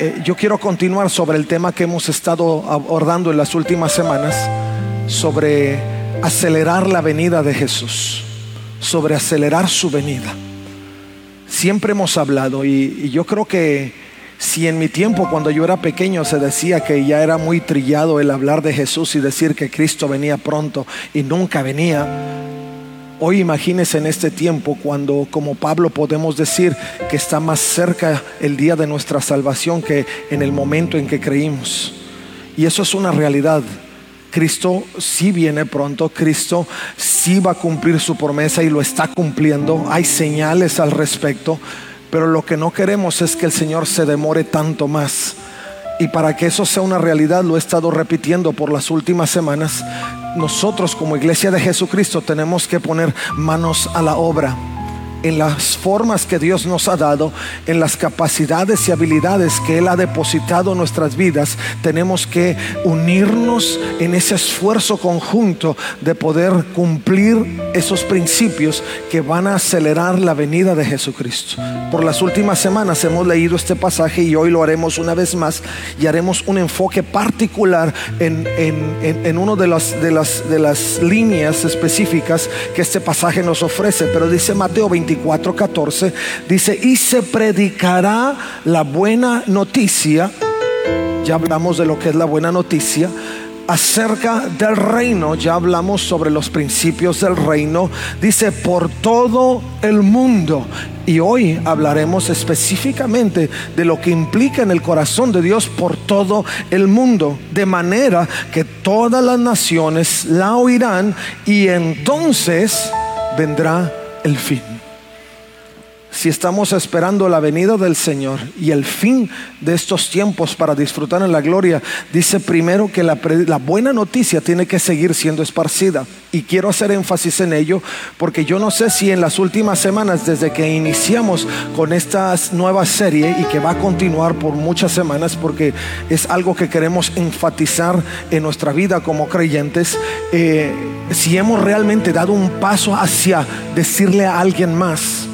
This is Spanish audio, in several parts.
Eh, yo quiero continuar sobre el tema que hemos estado abordando en las últimas semanas, sobre acelerar la venida de Jesús, sobre acelerar su venida. Siempre hemos hablado y, y yo creo que si en mi tiempo, cuando yo era pequeño, se decía que ya era muy trillado el hablar de Jesús y decir que Cristo venía pronto y nunca venía, Hoy imagínese en este tiempo cuando como Pablo podemos decir que está más cerca el día de nuestra salvación que en el momento en que creímos. Y eso es una realidad. Cristo sí viene pronto, Cristo sí va a cumplir su promesa y lo está cumpliendo. Hay señales al respecto, pero lo que no queremos es que el Señor se demore tanto más. Y para que eso sea una realidad, lo he estado repitiendo por las últimas semanas, nosotros como iglesia de Jesucristo tenemos que poner manos a la obra en las formas que Dios nos ha dado, en las capacidades y habilidades que Él ha depositado en nuestras vidas, tenemos que unirnos en ese esfuerzo conjunto de poder cumplir esos principios que van a acelerar la venida de Jesucristo. Por las últimas semanas hemos leído este pasaje y hoy lo haremos una vez más y haremos un enfoque particular en, en, una de las, de, las, de las líneas específicas que este pasaje nos ofrece. Pero dice Mateo 20 14 dice, y se predicará la buena noticia, ya hablamos de lo que es la buena noticia, acerca del reino, ya hablamos sobre los principios del reino, dice por todo el mundo. Y hoy hablaremos específicamente de lo que implica en el corazón de Dios por todo el mundo, de manera que todas las naciones la oirán y entonces vendrá el fin si estamos esperando la venida del Señor y el fin de estos tiempos para disfrutar en la gloria, dice primero que la, buena noticia tiene que seguir siendo esparcida. Y quiero hacer énfasis en ello porque yo no sé si en las últimas semanas, desde que iniciamos con esta nueva serie y que va a continuar por muchas semanas, porque es algo que queremos enfatizar en nuestra vida como creyentes, eh, si hemos realmente dado un paso hacia decirle a alguien más,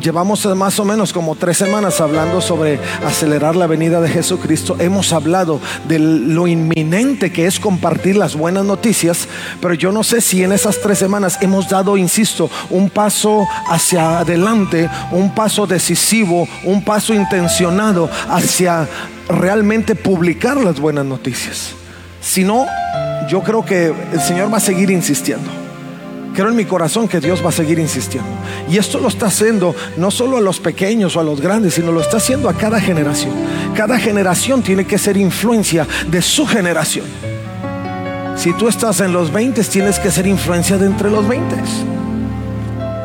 Llevamos más o menos como tres semanas hablando sobre acelerar la venida de Jesucristo. Hemos hablado de lo inminente que es compartir las buenas noticias, pero yo no sé si en esas tres semanas hemos dado, insisto, un paso hacia adelante, un paso decisivo, un paso intencionado hacia realmente publicar las buenas noticias. Si no, yo creo que el Señor va a seguir insistiendo. Creo en mi corazón que Dios va a seguir insistiendo. Y esto lo está haciendo no solo a los pequeños o a los grandes, sino lo está haciendo a cada generación. Cada generación tiene que ser influencia de su generación. Si tú estás en los 20, tienes que ser influencia de entre los 20.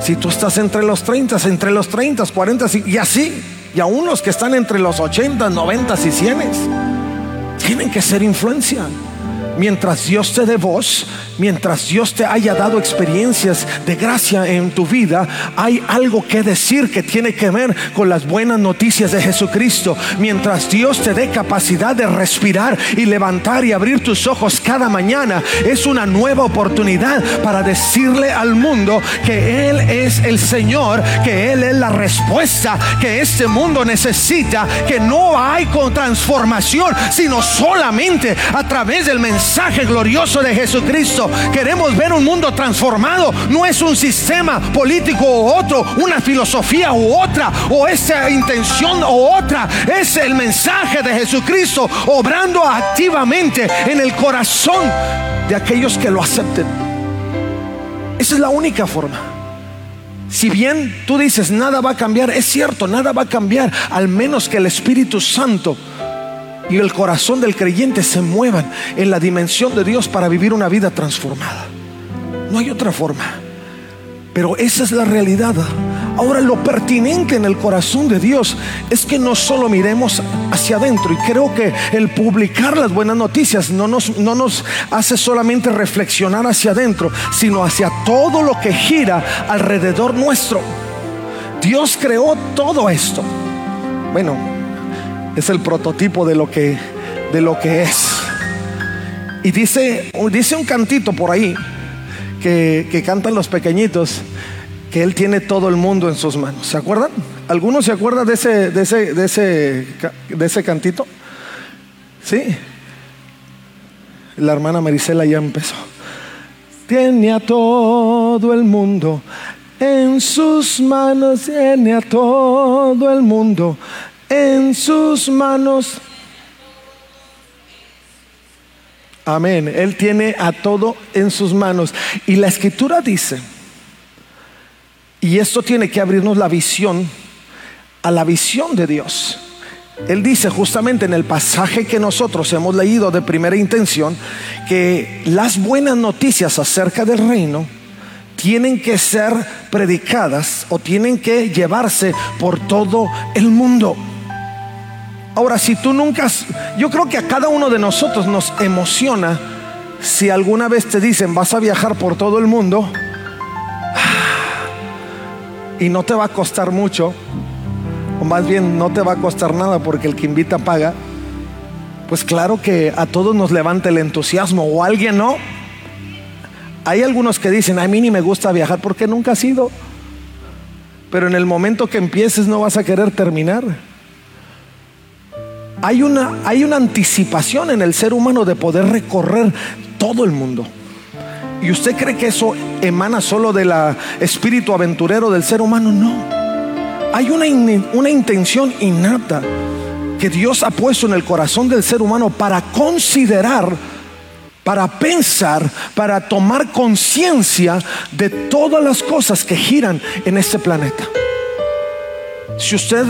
Si tú estás entre los 30, entre los 30, 40 y así. Y aún los que están entre los 80, 90 y 100 tienen que ser influencia mientras Dios te dé voz, mientras Dios te haya dado experiencias de gracia en tu vida, hay algo que decir que tiene que ver con las buenas noticias de Jesucristo. Mientras Dios te dé capacidad de respirar y levantar y abrir tus ojos cada mañana, es una nueva oportunidad para decirle al mundo que Él es el Señor, que Él es la respuesta que este mundo necesita, que no hay con transformación, sino solamente a través del mensaje mensaje glorioso de Jesucristo. Queremos ver un mundo transformado. No es un sistema político u otro, una filosofía u otra, o esa intención u otra. Es el mensaje de Jesucristo obrando activamente en el corazón de aquellos que lo acepten. Esa es la única forma. Si bien tú dices nada va a cambiar, es cierto, nada va a cambiar, al menos que el Espíritu Santo y el corazón del creyente se muevan en la dimensión de Dios para vivir una vida transformada. No hay otra forma. Pero esa es la realidad. Ahora lo pertinente en el corazón de Dios es que no solo miremos hacia adentro y creo que el publicar las buenas noticias no nos, no nos hace solamente reflexionar hacia adentro, sino hacia todo lo que gira alrededor nuestro. Dios creó todo esto. Bueno, es el prototipo de lo que, de lo que es. Y dice, dice un cantito por ahí que, que cantan los pequeñitos que Él tiene todo el mundo en sus manos. ¿Se acuerdan? ¿Algunos se acuerdan de ese, de ese, de ese, de ese cantito? ¿Sí? La hermana Marisela ya empezó. Tiene a todo el mundo en sus manos, tiene a todo el mundo en sus manos. Amén. Él tiene a todo en sus manos. Y la escritura dice, y esto tiene que abrirnos la visión a la visión de Dios. Él dice justamente en el pasaje que nosotros hemos leído de primera intención que las buenas noticias acerca del reino tienen que ser predicadas o tienen que llevarse por todo el mundo. Ahora, si tú nunca, yo creo que a cada uno de nosotros nos emociona si alguna vez te dicen vas a viajar por todo el mundo y no te va a costar mucho, o más bien no te va a costar nada porque el que invita paga, pues claro que a todos nos levanta el entusiasmo o alguien no. Hay algunos que dicen, a mí ni me gusta viajar porque nunca has ido. Pero en el momento que empieces no vas a querer terminar. Hay una, hay una anticipación en el ser humano de poder recorrer todo el mundo. ¿Y usted cree que eso emana solo del espíritu aventurero del ser humano? No. Hay una, una intención innata que Dios ha puesto en el corazón del ser humano para considerar, para pensar, para tomar conciencia de todas las cosas que giran en este planeta. Si usted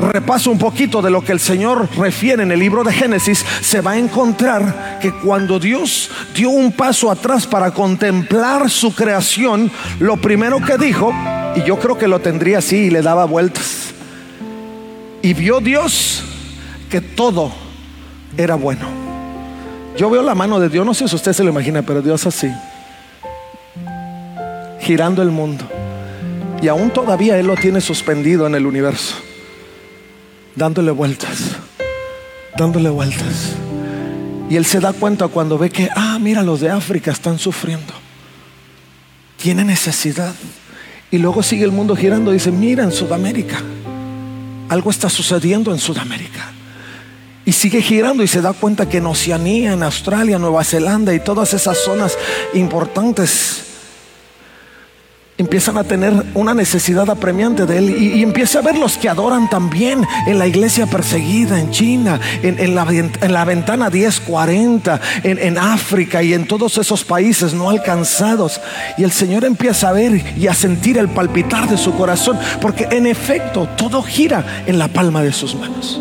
repaso un poquito de lo que el Señor refiere en el libro de Génesis, se va a encontrar que cuando Dios dio un paso atrás para contemplar su creación, lo primero que dijo, y yo creo que lo tendría así y le daba vueltas, y vio Dios que todo era bueno. Yo veo la mano de Dios, no sé si usted se lo imagina, pero Dios así, girando el mundo. Y aún todavía Él lo tiene suspendido en el universo dándole vueltas, dándole vueltas. Y él se da cuenta cuando ve que, ah, mira, los de África están sufriendo. Tiene necesidad. Y luego sigue el mundo girando y dice, mira, en Sudamérica, algo está sucediendo en Sudamérica. Y sigue girando y se da cuenta que en Oceanía, en Australia, Nueva Zelanda y todas esas zonas importantes empiezan a tener una necesidad apremiante de Él y, empieza a ver los que adoran también en la iglesia perseguida en China, en, la, en la, ventana 1040, en, en África y en todos esos países no alcanzados. Y el Señor empieza a ver y a sentir el palpitar de su corazón, porque en efecto todo gira en la palma de sus manos.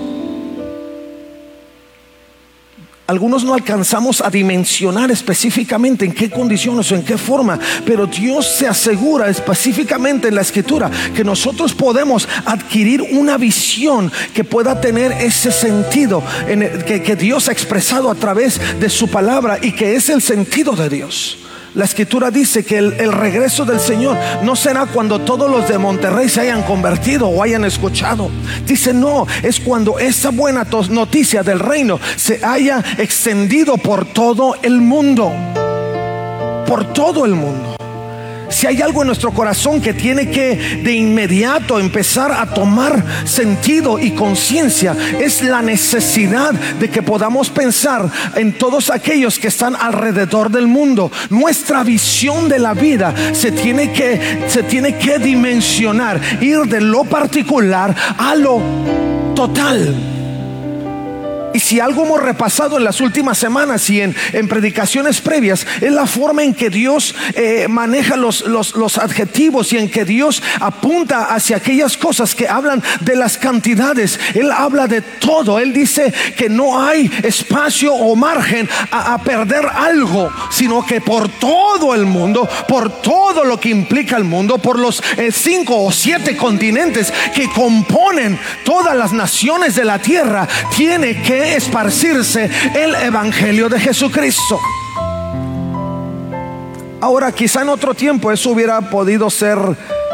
Algunos no alcanzamos a dimensionar específicamente en qué condiciones o en qué forma, pero Dios se asegura específicamente en la escritura que nosotros podemos adquirir una visión que pueda tener ese sentido en que, que Dios ha expresado a través de su palabra y que es el sentido de Dios. La escritura dice que el, regreso del Señor no será cuando todos los de Monterrey se hayan convertido o hayan escuchado. Dice, no, es cuando esa buena noticia del reino se haya extendido por todo el mundo. Por todo el mundo. Si hay algo en nuestro corazón que tiene que de inmediato empezar a tomar sentido y conciencia, es la necesidad de que podamos pensar en todos aquellos que están alrededor del mundo. Nuestra visión de la vida se tiene que, se tiene que dimensionar, ir de lo particular a lo total si algo hemos repasado en las últimas semanas y en, predicaciones previas, es la forma en que Dios eh, maneja los, adjetivos y en que Dios apunta hacia aquellas cosas que hablan de las cantidades. Él habla de todo. Él dice que no hay espacio o margen a, perder algo, sino que por todo el mundo, por todo lo que implica el mundo, por los eh, cinco o siete continentes que componen todas las naciones de la tierra, tiene que esparcirse el Evangelio de Jesucristo. Ahora, quizá en otro tiempo eso hubiera podido ser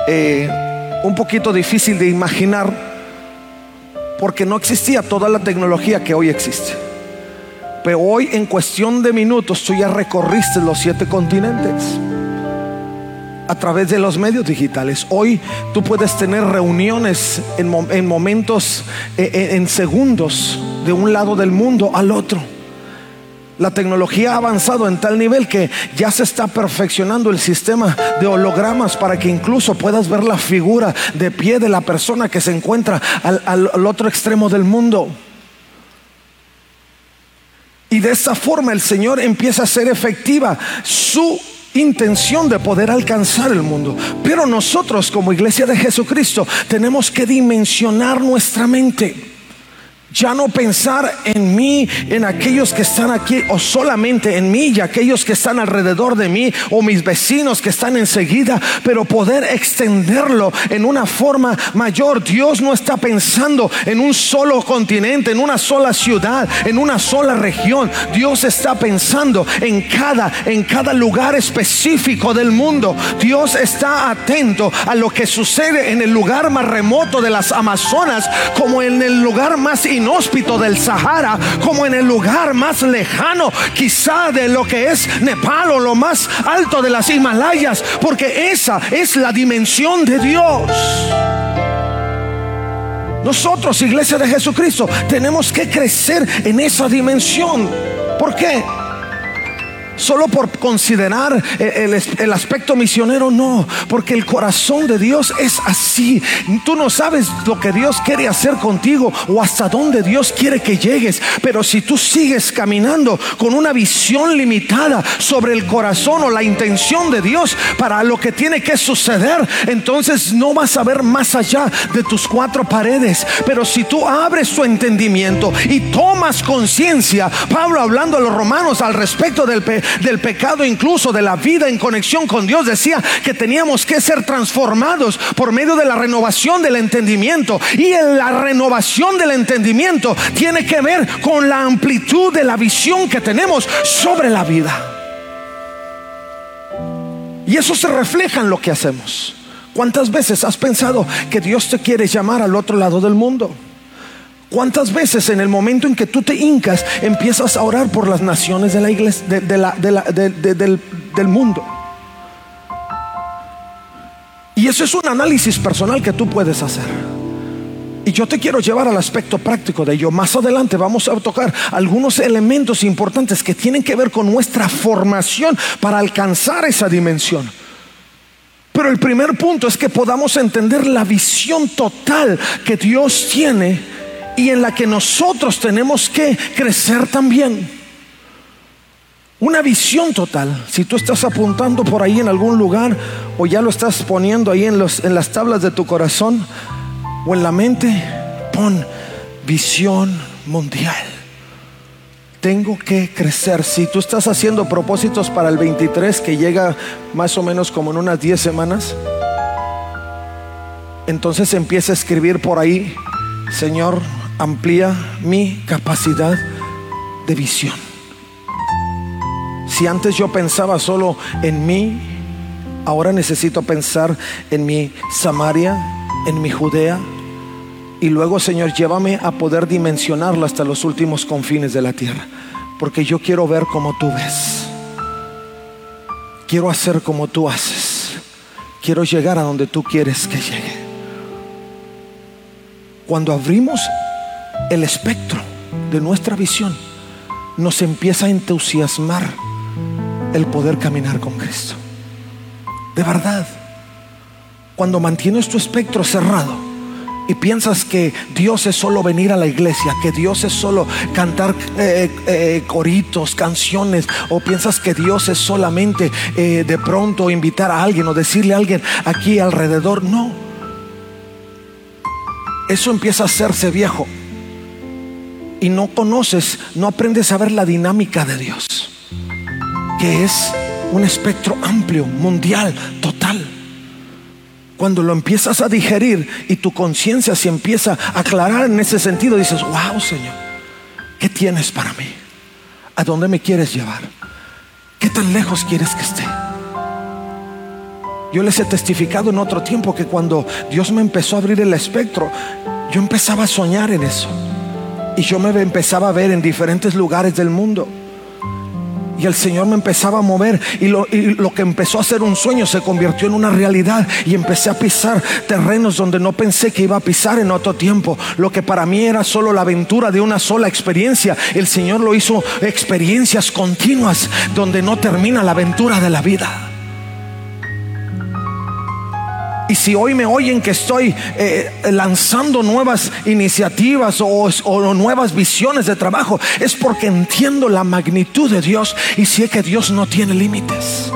eh, un poquito difícil de imaginar porque no existía toda la tecnología que hoy existe. Pero hoy en cuestión de minutos tú ya recorriste los siete continentes a través de los medios digitales. Hoy tú puedes tener reuniones en, momentos, eh, eh, en segundos, de un lado del mundo al otro. La tecnología ha avanzado en tal nivel que ya se está perfeccionando el sistema de hologramas para que incluso puedas ver la figura de pie de la persona que se encuentra al, otro extremo del mundo. Y de esa forma el Señor empieza a ser efectiva su intención de poder alcanzar el mundo. Pero nosotros como iglesia de Jesucristo tenemos que dimensionar nuestra mente. Ya no pensar en mí, en aquellos que están aquí, o solamente en mí y aquellos que están alrededor de mí, o mis vecinos que están enseguida, pero poder extenderlo en una forma mayor. Dios no está pensando en un solo continente, en una sola ciudad, en una sola región. Dios está pensando en cada, en cada lugar específico del mundo. Dios está atento a lo que sucede en el lugar más remoto de las Amazonas, como en el lugar más inútil Hóspito del Sahara como en el lugar más lejano, quizá de lo que es Nepal o lo más alto de las Himalayas, porque esa es la dimensión de Dios. Nosotros, iglesia de Jesucristo, tenemos que crecer en esa dimensión. ¿Por qué? Solo por considerar el, aspecto misionero, no, porque el corazón de Dios es así. Tú no sabes lo que Dios quiere hacer contigo o hasta dónde Dios quiere que llegues, pero si tú sigues caminando con una visión limitada sobre el corazón o la intención de Dios para lo que tiene que suceder, entonces no vas a ver más allá de tus cuatro paredes. Pero si tú abres tu entendimiento y tomas conciencia, Pablo hablando a los romanos al respecto del, del pecado, incluso de la vida en conexión con Dios, decía que teníamos que ser transformados por medio de la renovación del entendimiento. Y en la renovación del entendimiento tiene que ver con la amplitud de la visión que tenemos sobre la vida. Y eso se refleja en lo que hacemos. ¿Cuántas veces has pensado que Dios te quiere llamar al otro lado del mundo? ¿Cuántas veces en el momento en que tú te hincas empiezas a orar por las naciones de la iglesia, del, mundo? Y eso es un análisis personal que tú puedes hacer. Y yo te quiero llevar al aspecto práctico de ello. Más adelante vamos a tocar algunos elementos importantes que tienen que ver con nuestra formación para alcanzar esa dimensión. Pero el primer punto es que podamos entender la visión total que Dios tiene y en la que nosotros tenemos que crecer también. Una visión total. Si tú estás apuntando por ahí en algún lugar o ya lo estás poniendo ahí en, los, en las tablas de tu corazón o en la mente, pon visión mundial. Tengo que crecer. Si tú estás haciendo propósitos para el 23 que llega más o menos como en unas 10 semanas, entonces empieza a escribir por ahí, Señor, amplía mi capacidad de visión. Si antes yo pensaba solo en mí, ahora necesito pensar en mi Samaria, en mi Judea. Y luego, Señor, llévame a poder dimensionarlo hasta los últimos confines de la tierra. Porque yo quiero ver como tú ves. Quiero hacer como tú haces. Quiero llegar a donde tú quieres que llegue. Cuando abrimos el espectro de nuestra visión, nos empieza a entusiasmar el poder caminar con Cristo. De verdad, cuando mantienes tu espectro cerrado, y piensas que Dios es solo venir a la iglesia, que Dios es solo cantar eh, eh, coritos, canciones, o piensas que Dios es solamente eh, de pronto invitar a alguien o decirle a alguien aquí alrededor, no. Eso empieza a hacerse viejo y no conoces, no aprendes a ver la dinámica de Dios, que es un espectro amplio, mundial, total. Cuando lo empiezas a digerir y tu conciencia se empieza a aclarar en ese sentido, dices, wow Señor, ¿qué tienes para mí? ¿A dónde me quieres llevar? ¿Qué tan lejos quieres que esté? Yo les he testificado en otro tiempo que cuando Dios me empezó a abrir el espectro, yo empezaba a soñar en eso. Y yo me empezaba a ver en diferentes lugares del mundo. Y el Señor me empezaba a mover y lo, que empezó a ser un sueño se convirtió en una realidad y empecé a pisar terrenos donde no pensé que iba a pisar en otro tiempo. Lo que para mí era solo la aventura de una sola experiencia, el Señor lo hizo experiencias continuas donde no termina la aventura de la vida. Y si hoy me oyen que estoy eh, lanzando nuevas iniciativas o, nuevas visiones de trabajo, es porque entiendo la magnitud de Dios y sé que Dios no tiene límites.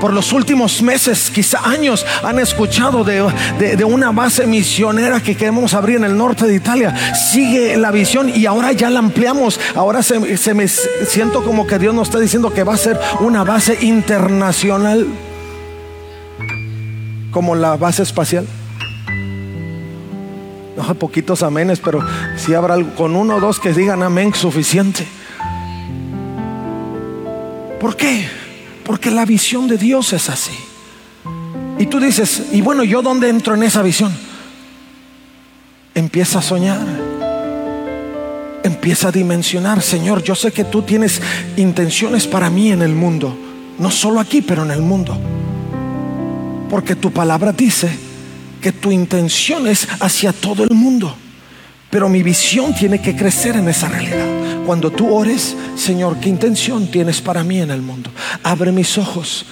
Por los últimos meses, quizá años, han escuchado de, de, una base misionera que queremos abrir en el norte de Italia. Sigue la visión y ahora ya la ampliamos. Ahora se, se me siento como que Dios nos está diciendo que va a ser una base internacional como la base espacial. No poquitos amenes, pero si habrá con uno o dos que digan amén suficiente. ¿Por qué? Porque la visión de Dios es así. Y tú dices, y bueno, ¿yo dónde entro en esa visión? Empieza a soñar. Empieza a dimensionar, Señor, yo sé que tú tienes intenciones para mí en el mundo. No solo aquí, pero en el mundo. Porque tu palabra dice que tu intención es hacia todo el mundo. Pero mi visión tiene que crecer en esa realidad. Cuando tú ores, Señor, ¿qué intención tienes para mí en el mundo? Abre mis ojos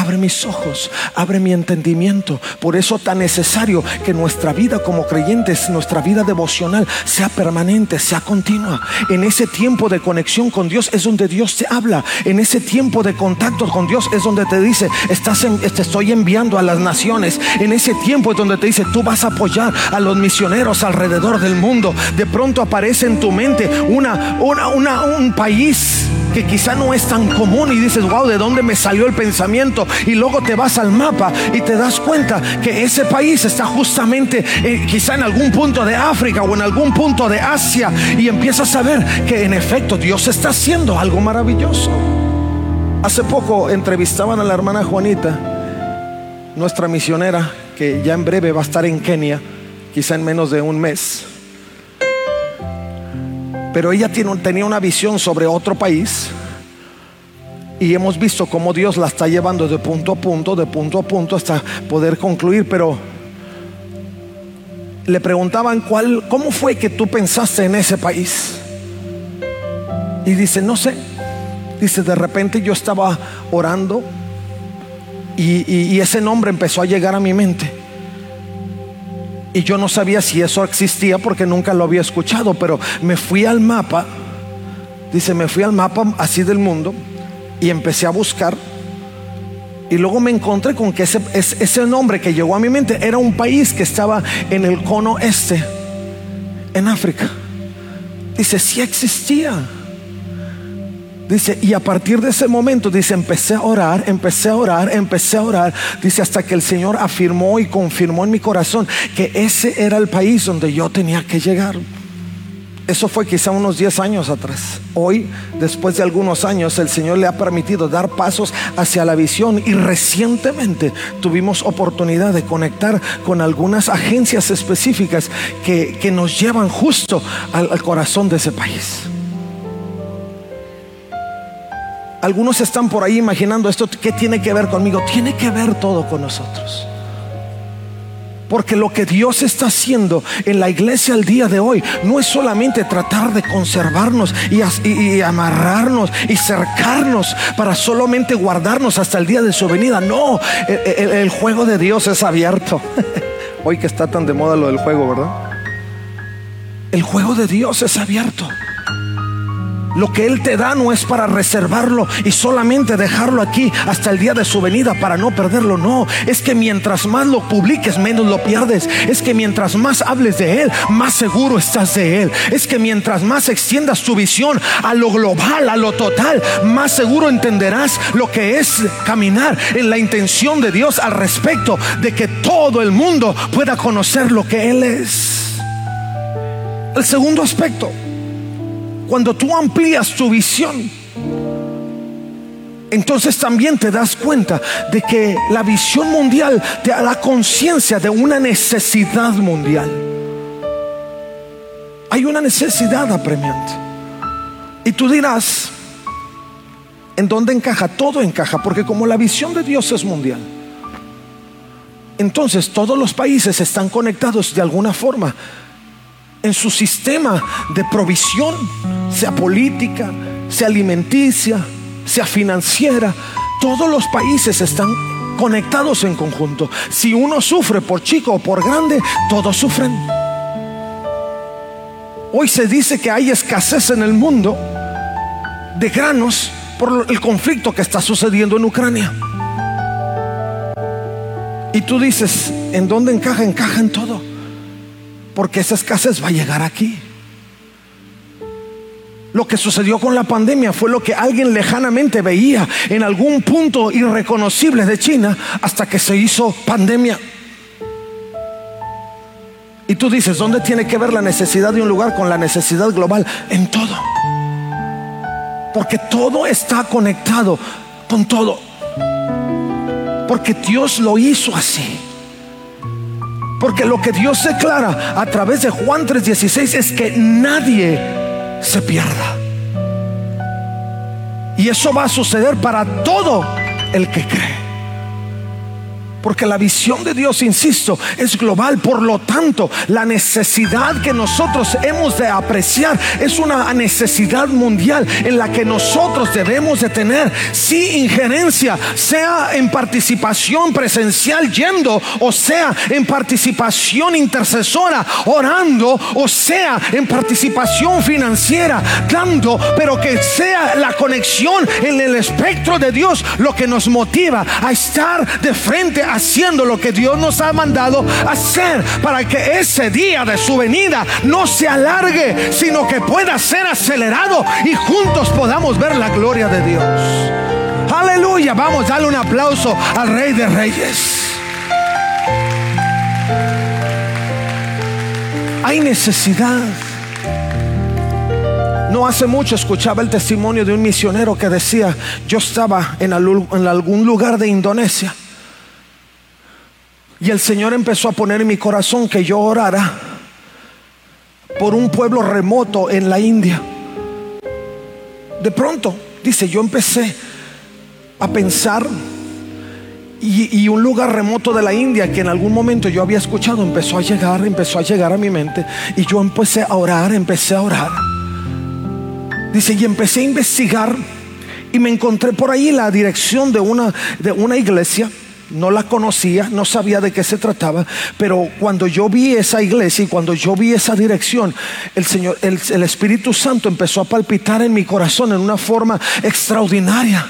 Abre mis ojos, abre mi entendimiento. Por eso tan necesario que nuestra vida como creyentes, nuestra vida devocional sea permanente, sea continua. En ese tiempo de conexión con Dios es donde Dios te habla. En ese tiempo de contacto con Dios es donde te dice, estoy enviando a las naciones. En ese tiempo es donde te dice, tú vas a apoyar a los misioneros alrededor del mundo. De pronto aparece en tu mente una, una, un país que quizá no es tan común y dices, wow, ¿de dónde me salió el pensamiento? Y luego te vas al mapa y te das cuenta que ese país está justamente eh, quizá en algún punto de África o en algún punto de Asia y empiezas a ver que en efecto Dios está haciendo algo maravilloso. Hace poco entrevistaban a la hermana Juanita, nuestra misionera, que ya en breve va a estar en Kenia, quizá en menos de un mes. Pero ella tenía una visión sobre otro país y hemos visto cómo Dios la está llevando de punto a punto, de punto a punto hasta poder concluir. Pero le preguntaban cuál, cómo fue que tú pensaste en ese país. Y dice, no sé. Dice, de repente yo estaba orando y ese nombre empezó a llegar a mi mente. Y yo no sabía si eso existía porque nunca lo había escuchado, pero me fui al mapa, dice, me fui al mapa así del mundo y empecé a buscar. Y luego me encontré con que ese, ese nombre que llegó a mi mente era un país que estaba en el cono este, en África. Dice, sí existía. Dice, y a partir de ese momento, dice, empecé a orar, empecé a orar, empecé a orar. Dice, hasta que el Señor afirmó y confirmó en mi corazón que ese era el país donde yo tenía que llegar. Eso fue quizá unos 10 años atrás. Hoy, después de algunos años, el Señor le ha permitido dar pasos hacia la visión y recientemente tuvimos oportunidad de conectar con algunas agencias específicas que, nos llevan justo al corazón de ese país. Algunos están por ahí imaginando esto, ¿qué tiene que ver conmigo? Tiene que ver todo con nosotros. Porque lo que Dios está haciendo en la iglesia al día de hoy no es solamente tratar de conservarnos y, amarrarnos y cercarnos para solamente guardarnos hasta el día de su venida. No, el, juego de Dios es abierto. hoy que está tan de moda lo del juego, ¿verdad? El juego de Dios es abierto. Lo que Él te da no es para reservarlo y solamente dejarlo aquí hasta el día de su venida para no perderlo. No, es que mientras más lo publiques, menos lo pierdes. Es que mientras más hables de Él, más seguro estás de Él. Es que mientras más extiendas tu visión a lo global, a lo total, más seguro entenderás lo que es caminar en la intención de Dios al respecto de que todo el mundo pueda conocer lo que Él es. El segundo aspecto cuando tú amplías tu visión, entonces también te das cuenta de que la visión mundial te da conciencia de una necesidad mundial. Hay una necesidad apremiante. Y tú dirás, ¿en dónde encaja? Todo encaja, porque como la visión de Dios es mundial, entonces todos los países están conectados de alguna forma en su sistema de provisión, sea política, sea alimenticia, sea financiera. Todos los países están conectados en conjunto. Si uno sufre por chico o por grande, todos sufren. Hoy se dice que hay escasez en el mundo de granos por el conflicto que está sucediendo en Ucrania. Y tú dices, ¿en dónde encaja? Encaja en todo. Porque esa escasez va a llegar aquí. Lo que sucedió con la pandemia fue lo que alguien lejanamente veía en algún punto irreconocible de China hasta que se hizo pandemia. Y tú dices, ¿dónde tiene que ver la necesidad de un lugar con la necesidad global? En todo. Porque todo está conectado con todo. Porque Dios lo hizo así. Porque lo que Dios declara a través de Juan 3:16 es que nadie se pierda. Y eso va a suceder para todo el que cree. Porque la visión de Dios, insisto, es global. Por lo tanto, la necesidad que nosotros hemos de apreciar es una necesidad mundial en la que nosotros debemos de tener, sí, injerencia, sea en participación presencial yendo, o sea, en participación intercesora orando, o sea, en participación financiera dando, pero que sea la conexión en el espectro de Dios lo que nos motiva a estar de frente haciendo lo que Dios nos ha mandado hacer para que ese día de su venida no se alargue, sino que pueda ser acelerado y juntos podamos ver la gloria de Dios. Aleluya, vamos, darle un aplauso al Rey de Reyes. Hay necesidad. No hace mucho escuchaba el testimonio de un misionero que decía, yo estaba en algún lugar de Indonesia y el Señor empezó a poner en mi corazón que yo orara por un pueblo remoto en la India. De pronto, dice, yo empecé a pensar y, un lugar remoto de la India que en algún momento yo había escuchado empezó a llegar, empezó a llegar a mi mente y yo empecé a orar, empecé a orar. Dice, y empecé a investigar y me encontré por ahí la dirección de una, de una iglesia no la conocía, no sabía de qué se trataba, pero cuando yo vi esa iglesia y cuando yo vi esa dirección, el Señor, el, el Espíritu Santo empezó a palpitar en mi corazón en una forma extraordinaria.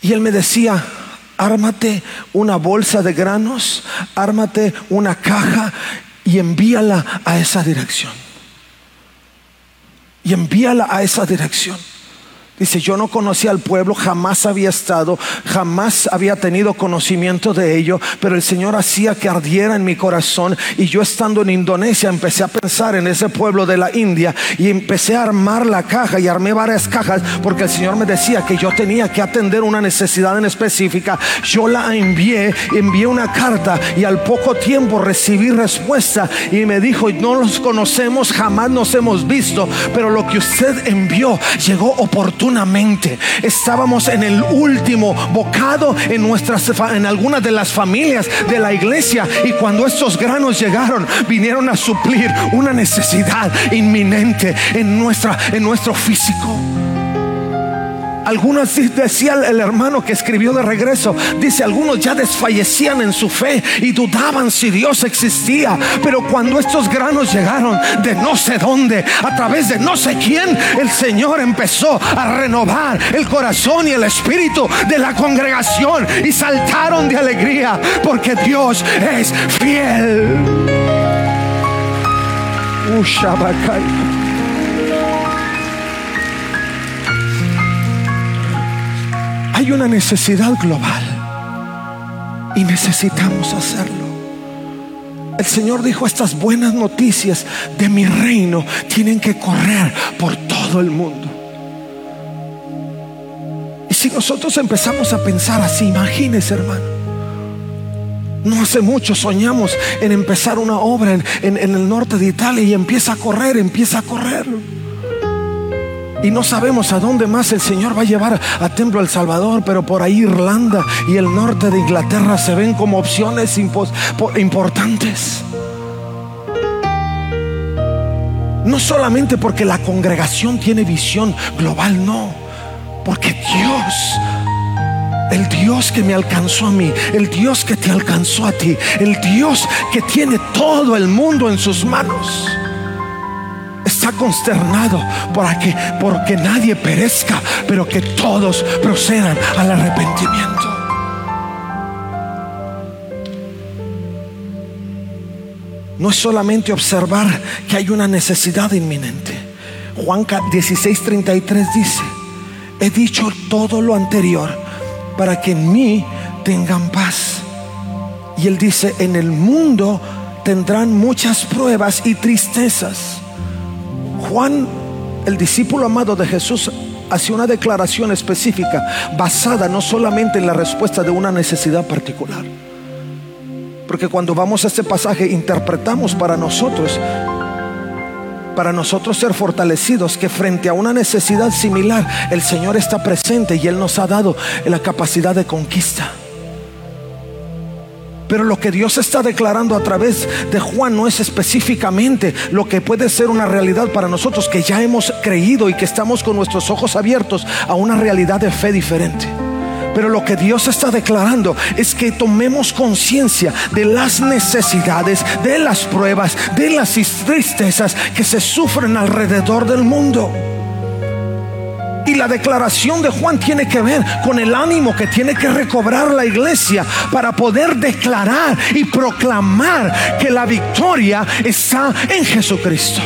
Y Él me decía, ármate una bolsa de granos, ármate una caja y envíala a esa dirección. Y envíala a esa dirección. Dice, yo no conocía al pueblo, jamás había estado, jamás había tenido conocimiento de ello, pero el Señor hacía que ardiera en mi corazón y yo estando en Indonesia empecé a pensar en ese pueblo de la India y empecé a armar la caja y armé varias cajas porque el Señor me decía que yo tenía que atender una necesidad en específica. Yo la envié, envié una carta y al poco tiempo recibí respuesta y me dijo, no los conocemos, jamás nos hemos visto, pero lo que usted envió llegó Estábamos en el último bocado en nuestras en algunas de las familias de la iglesia y cuando estos granos llegaron vinieron a suplir una necesidad inminente en nuestra en nuestro físico. Algunos decía el hermano que escribió de regreso, dice, algunos ya desfallecían en su fe y dudaban si Dios existía. Pero cuando estos granos llegaron de no sé dónde, a través de no sé quién, el Señor empezó a renovar el corazón y el espíritu de la congregación y saltaron de alegría porque Dios es fiel. Hay una necesidad global y necesitamos hacerlo. El Señor dijo, estas buenas noticias de mi reino tienen que correr por todo el mundo. Y si nosotros empezamos a pensar así, imagínese hermano. No hace mucho soñamos en empezar una obra en, en el norte de Italia y empieza a correr, empieza a correr. Y no sabemos a dónde más el Señor va a llevar a Templo El Salvador, pero por ahí Irlanda y el norte de Inglaterra se ven como opciones importantes. No solamente porque la congregación tiene visión global, no, porque Dios el Dios que me alcanzó a mí, el Dios que te alcanzó a ti, el Dios que tiene todo el mundo en sus manos está consternado para que porque nadie perezca, pero que todos procedan al arrepentimiento. No es solamente observar que hay una necesidad inminente. Juan 16:33 dice, he dicho todo lo anterior para que en mí tengan paz. Y él dice, en el mundo tendrán muchas pruebas y tristezas Juan, el discípulo amado de Jesús, hace una declaración específica basada no solamente en la respuesta de una necesidad particular. Porque cuando vamos a este pasaje interpretamos para nosotros, para nosotros ser fortalecidos, que frente a una necesidad similar, el Señor está presente y Él nos ha dado la capacidad de conquista. Pero lo que Dios está declarando a través de Juan no es específicamente lo que puede ser una realidad para nosotros que ya hemos creído y que estamos con nuestros ojos abiertos a una realidad de fe diferente. Pero lo que Dios está declarando es que tomemos conciencia de las necesidades, de las pruebas, de las tristezas que se sufren alrededor del mundo. Y la declaración de Juan tiene que ver con el ánimo que tiene que recobrar la iglesia para poder declarar y proclamar que la victoria está en Jesucristo.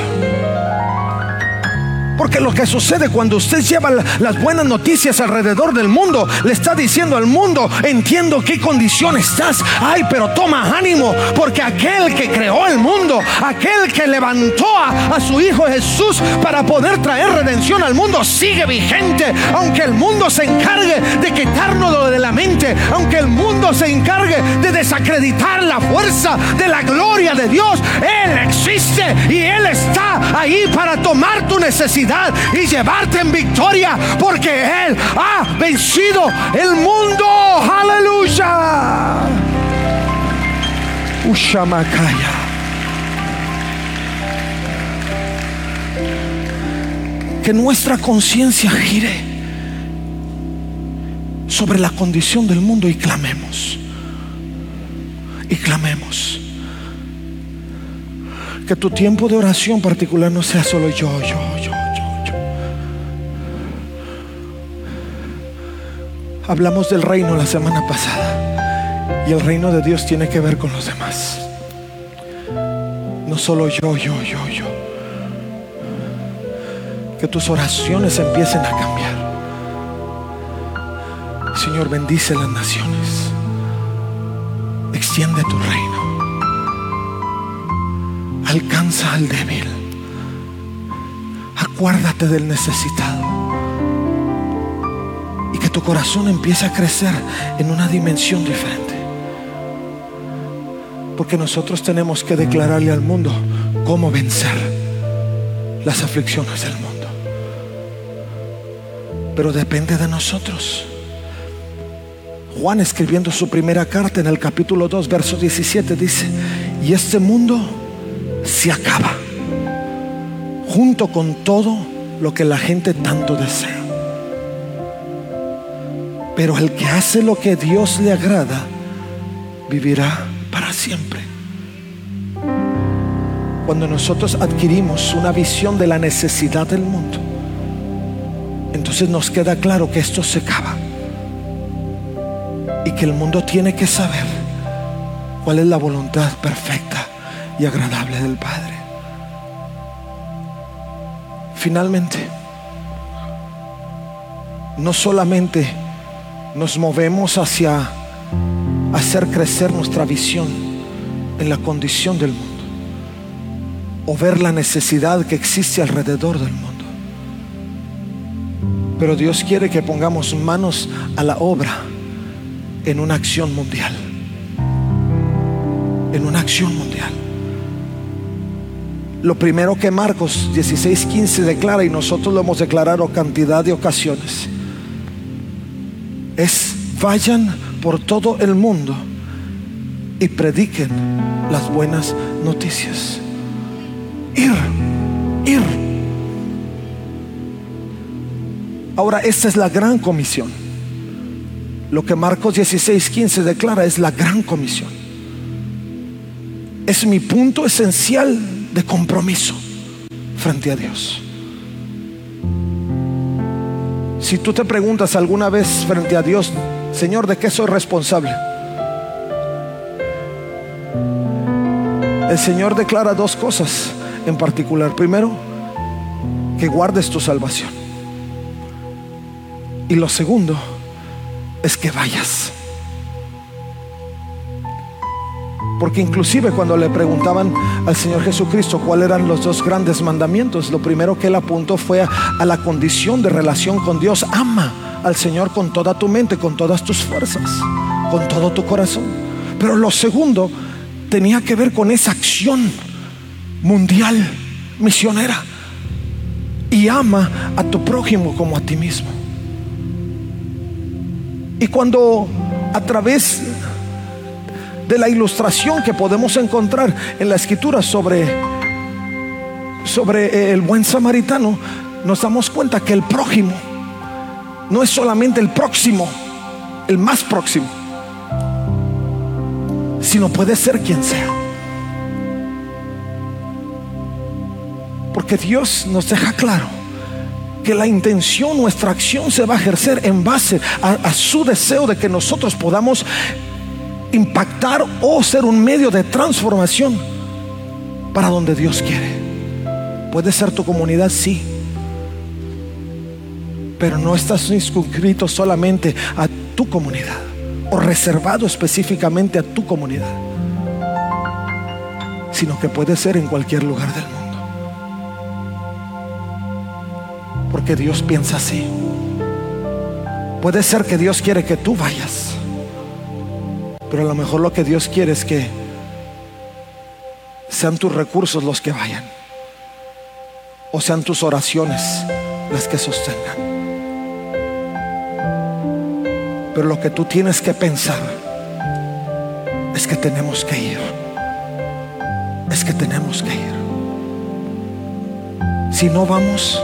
Porque lo que sucede cuando usted lleva las buenas noticias alrededor del mundo, le está diciendo al mundo, entiendo qué condición estás. Ay, pero toma ánimo, porque aquel que creó el mundo, aquel que levantó a, su Hijo Jesús para poder traer redención al mundo, sigue vigente. Aunque el mundo se encargue de quitarnos de la mente, aunque el mundo se encargue de desacreditar la fuerza de la gloria de Dios, Él existe y Él está ahí para tomar tu necesidad y llevarte en victoria porque Él ha vencido el mundo. Aleluya. Ushamakaya. Que nuestra conciencia gire sobre la condición del mundo y clamemos. Y clamemos. Que tu tiempo de oración particular no sea solo yo, yo, yo. Hablamos del reino la semana pasada y el reino de Dios tiene que ver con los demás. No solo yo, yo, yo, yo. Que tus oraciones empiecen a cambiar. Señor, bendice las naciones. Extiende tu reino. Alcanza al débil. Acuérdate del necesitado tu corazón empieza a crecer en una dimensión diferente. Porque nosotros tenemos que declararle al mundo cómo vencer las aflicciones del mundo. Pero depende de nosotros. Juan escribiendo su primera carta en el capítulo 2, verso 17 dice, y este mundo se acaba junto con todo lo que la gente tanto desea. Pero el que hace lo que Dios le agrada, vivirá para siempre. Cuando nosotros adquirimos una visión de la necesidad del mundo, entonces nos queda claro que esto se acaba y que el mundo tiene que saber cuál es la voluntad perfecta y agradable del Padre. Finalmente, no solamente nos movemos hacia hacer crecer nuestra visión en la condición del mundo o ver la necesidad que existe alrededor del mundo. Pero Dios quiere que pongamos manos a la obra en una acción mundial. En una acción mundial. Lo primero que Marcos 16:15 declara, y nosotros lo hemos declarado cantidad de ocasiones, es vayan por todo el mundo y prediquen las buenas noticias. Ir, ir. Ahora, esta es la gran comisión. Lo que Marcos 16, 15 declara es la gran comisión. Es mi punto esencial de compromiso frente a Dios. Si tú te preguntas alguna vez frente a Dios, Señor, ¿de qué soy responsable? El Señor declara dos cosas en particular. Primero, que guardes tu salvación. Y lo segundo es que vayas. Porque inclusive cuando le preguntaban al Señor Jesucristo cuáles eran los dos grandes mandamientos, lo primero que él apuntó fue a, la condición de relación con Dios. Ama al Señor con toda tu mente, con todas tus fuerzas, con todo tu corazón. Pero lo segundo tenía que ver con esa acción mundial, misionera. Y ama a tu prójimo como a ti mismo. Y cuando a través de la ilustración que podemos encontrar en la escritura sobre, sobre el buen samaritano, nos damos cuenta que el prójimo no es solamente el próximo, el más próximo, sino puede ser quien sea. Porque Dios nos deja claro que la intención, nuestra acción se va a ejercer en base a, su deseo de que nosotros podamos impactar o ser un medio de transformación para donde Dios quiere. Puede ser tu comunidad, sí. Pero no estás inscrito solamente a tu comunidad o reservado específicamente a tu comunidad, sino que puede ser en cualquier lugar del mundo. Porque Dios piensa así. Puede ser que Dios quiere que tú vayas. Pero a lo mejor lo que Dios quiere es que sean tus recursos los que vayan. O sean tus oraciones las que sostengan. Pero lo que tú tienes que pensar es que tenemos que ir. Es que tenemos que ir. Si no vamos,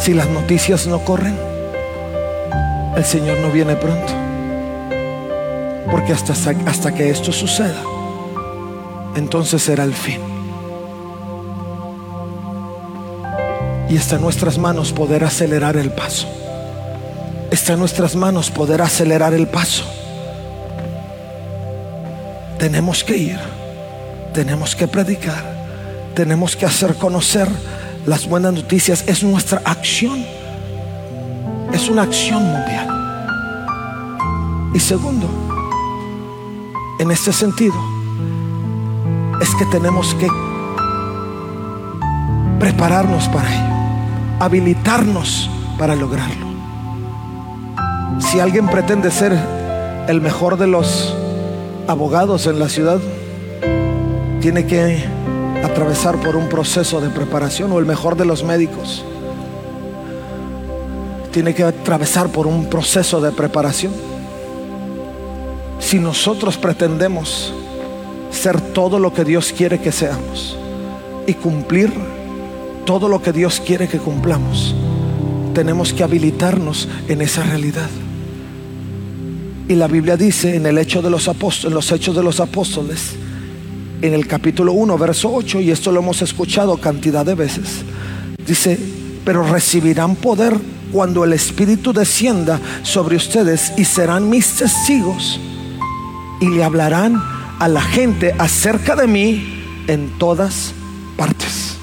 si las noticias no corren, el Señor no viene pronto. Porque hasta, hasta que esto suceda, entonces será el fin. Y está en nuestras manos poder acelerar el paso. Está en nuestras manos poder acelerar el paso. Tenemos que ir, tenemos que predicar, tenemos que hacer conocer las buenas noticias es nuestra acción. Es una acción mundial. Y segundo, en este sentido, es que tenemos que prepararnos para ello, habilitarnos para lograrlo. Si alguien pretende ser el mejor de los abogados en la ciudad, tiene que atravesar por un proceso de preparación o el mejor de los médicos tiene que atravesar por un proceso de preparación. Si nosotros pretendemos ser todo lo que Dios quiere que seamos y cumplir todo lo que Dios quiere que cumplamos, tenemos que habilitarnos en esa realidad. Y la Biblia dice en el hecho de los apóstoles, en los hechos de los apóstoles, en el capítulo 1, verso 8, y esto lo hemos escuchado cantidad de veces, dice, pero recibirán poder cuando el Espíritu descienda sobre ustedes y serán mis testigos y le hablarán a la gente acerca de mí en todas partes.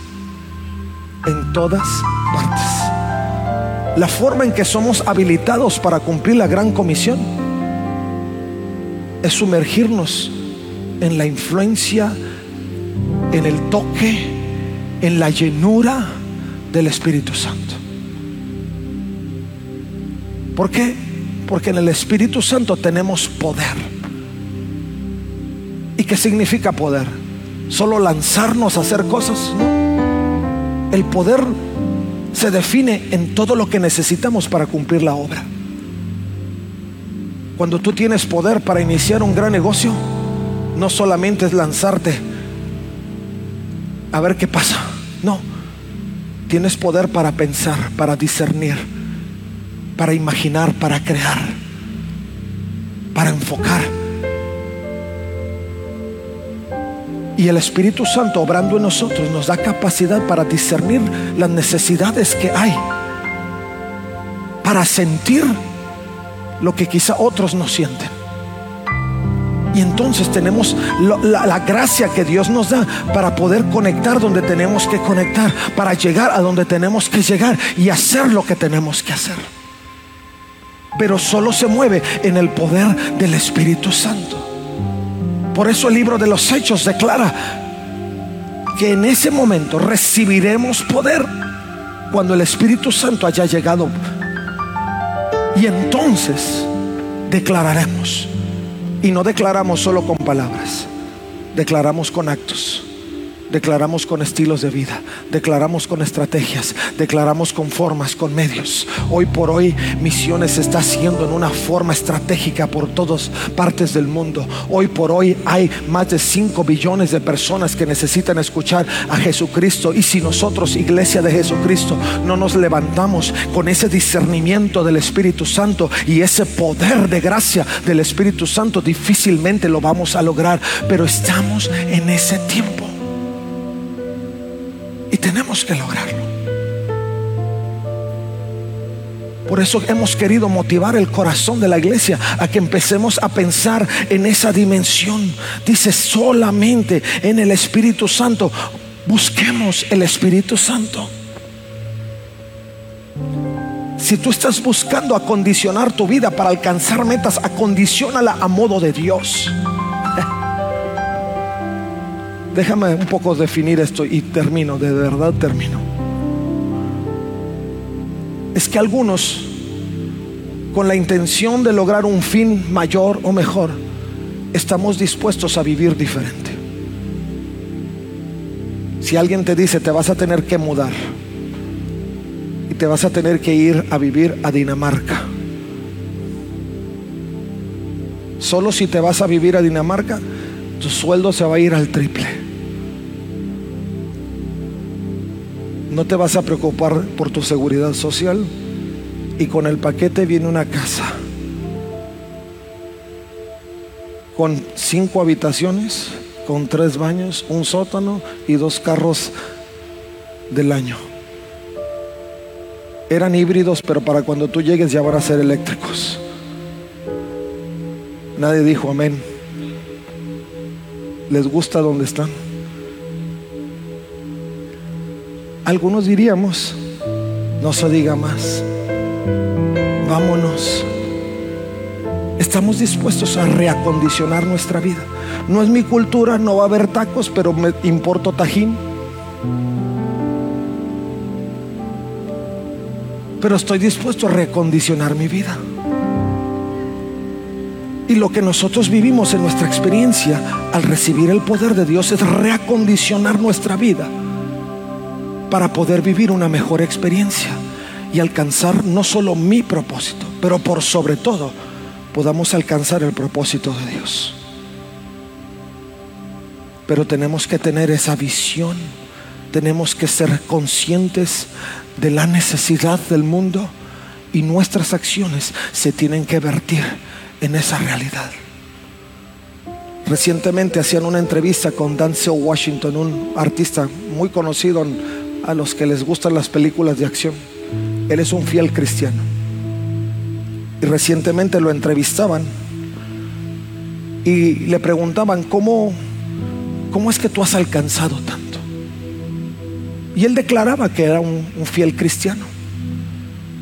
En todas partes. La forma en que somos habilitados para cumplir la gran comisión es sumergirnos en la influencia, en el toque, en la llenura del Espíritu Santo. ¿Por qué? Porque en el Espíritu Santo tenemos poder. ¿Y qué significa poder? Solo lanzarnos a hacer cosas. No. El poder se define en todo lo que necesitamos para cumplir la obra. Cuando tú tienes poder para iniciar un gran negocio, no solamente es lanzarte a ver qué pasa. No, tienes poder para pensar, para discernir, para imaginar, para crear, para enfocar. Y el Espíritu Santo obrando en nosotros nos da capacidad para discernir las necesidades que hay, para sentir lo que quizá otros no sienten. Y entonces tenemos la, gracia que Dios nos da para poder conectar donde tenemos que conectar, para llegar a donde tenemos que llegar y hacer lo que tenemos que hacer. Pero solo se mueve en el poder del Espíritu Santo. Por eso el libro de los Hechos declara que en ese momento recibiremos poder cuando el Espíritu Santo haya llegado. Y entonces declararemos y no declaramos solo con palabras, declaramos con actos. Declaramos con estilos de vida, declaramos con estrategias, declaramos con formas, con medios. Hoy por hoy misiones se está haciendo en una forma estratégica por todas partes del mundo. Hoy por hoy hay más de 5 billones de personas que necesitan escuchar a Jesucristo. Y si nosotros, iglesia de Jesucristo, no nos levantamos con ese discernimiento del Espíritu Santo y ese poder de gracia del Espíritu Santo, difícilmente lo vamos a lograr. Pero estamos en ese tiempo. Y tenemos que lograrlo. Por eso hemos querido motivar el corazón de la iglesia a que empecemos a pensar en esa dimensión. Dice solamente en el Espíritu Santo. Busquemos el Espíritu Santo. Si tú estás buscando acondicionar tu vida para alcanzar metas, acondicionala a modo de Dios. Déjame un poco definir esto y termino, de verdad termino. Es que algunos, con la intención de lograr un fin mayor o mejor, estamos dispuestos a vivir diferente. Si alguien te dice te vas a tener que mudar y te vas a tener que ir a vivir a Dinamarca, solo si te vas a vivir a Dinamarca, tu sueldo se va a ir al triple. No te vas a preocupar por tu seguridad social y con el paquete viene una casa con cinco habitaciones, con tres baños, un sótano y dos carros del año. Eran híbridos, pero para cuando tú llegues ya van a ser eléctricos. Nadie dijo amén. ¿Les gusta donde están? Algunos diríamos, no se diga más, vámonos. Estamos dispuestos a reacondicionar nuestra vida. No es mi cultura, no va a haber tacos, pero me importo tajín. Pero estoy dispuesto a reacondicionar mi vida. Y lo que nosotros vivimos en nuestra experiencia al recibir el poder de Dios es reacondicionar nuestra vida para poder vivir una mejor experiencia y alcanzar no solo mi propósito, pero por sobre todo podamos alcanzar el propósito de Dios. Pero tenemos que tener esa visión tenemos que ser conscientes de la necesidad del mundo y nuestras acciones se tienen que vertir en esa realidad. Recientemente hacían una entrevista con Denzel Washington, un artista muy conocido a los que les gustan las películas de acción. Él es un fiel cristiano. Y recientemente lo entrevistaban y le preguntaban, ¿cómo, cómo es que tú has alcanzado tanto? Y él declaraba que era un, fiel cristiano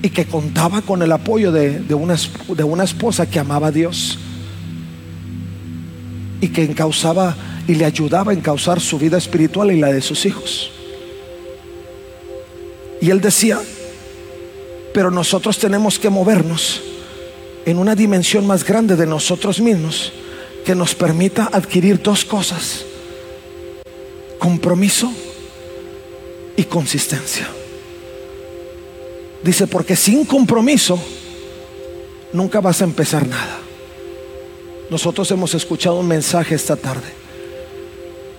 y que contaba con el apoyo de, una, de una esposa que amaba a Dios y que encauzaba y le ayudaba a encauzar su vida espiritual y la de sus hijos. Y él decía, pero nosotros tenemos que movernos en una dimensión más grande de nosotros mismos que nos permita adquirir dos cosas, compromiso y consistencia. Dice, porque sin compromiso nunca vas a empezar nada. Nosotros hemos escuchado un mensaje esta tarde,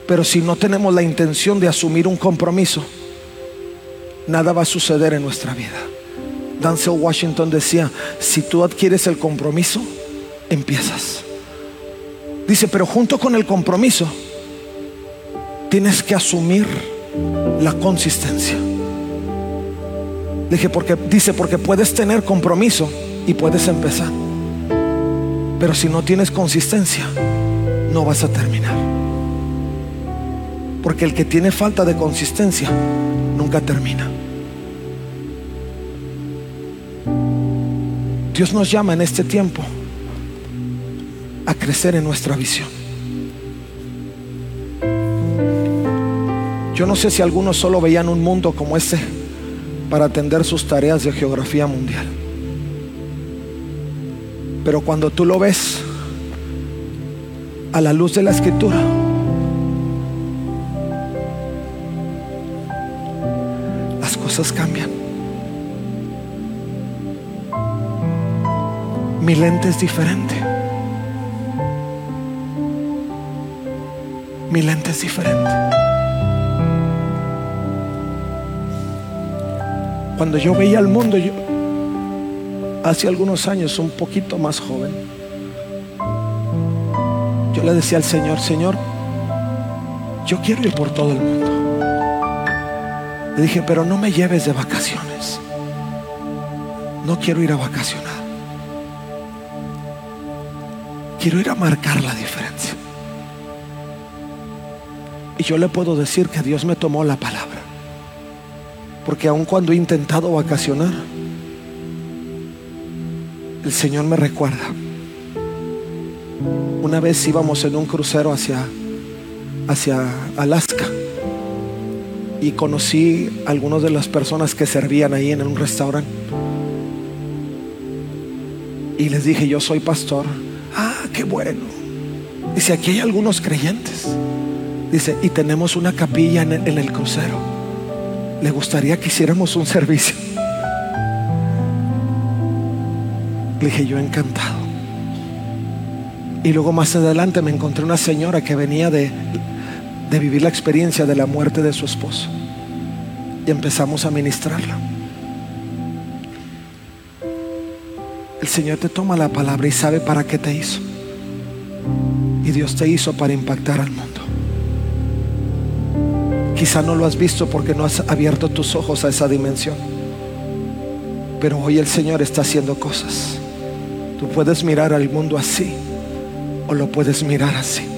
pero si no tenemos la intención de asumir un compromiso, nada va a suceder en nuestra vida. Denzel Washington decía, si tú adquieres el compromiso, empiezas. Dice, pero junto con el compromiso, tienes que asumir la consistencia. Dije, porque, dice, porque puedes tener compromiso y puedes empezar. Pero si no tienes consistencia, no vas a terminar. Porque el que tiene falta de consistencia nunca termina. Dios nos llama en este tiempo a crecer en nuestra visión. Yo no sé si algunos solo veían un mundo como este para atender sus tareas de geografía mundial. Pero cuando tú lo ves a la luz de la escritura, cambian. Mi lente es diferente. Mi lente es diferente. Cuando yo veía el mundo, yo, hace algunos años, un poquito más joven, yo le decía al Señor, Señor, yo quiero ir por todo el mundo. Le dije, pero no me lleves de vacaciones. No quiero ir a vacacionar. Quiero ir a marcar la diferencia. Y yo le puedo decir que Dios me tomó la palabra. Porque aun cuando he intentado vacacionar, el Señor me recuerda. Una vez íbamos en un crucero hacia, hacia Alaska y conocí a algunas de las personas que servían ahí en un restaurante. Y les dije, yo soy pastor. Ah, qué bueno. Dice, aquí hay algunos creyentes. Dice, y tenemos una capilla en el, crucero le gustaría que hiciéramos un servicio. Le dije, yo encantado. Y luego más adelante me encontré una señora que venía de, de vivir la experiencia de la muerte de su esposo. Y empezamos a ministrarla. El Señor te toma la palabra y sabe para qué te hizo. Y Dios te hizo para impactar al mundo. Quizá no lo has visto porque no has abierto tus ojos a esa dimensión. Pero hoy el Señor está haciendo cosas. Tú puedes mirar al mundo así o lo puedes mirar así.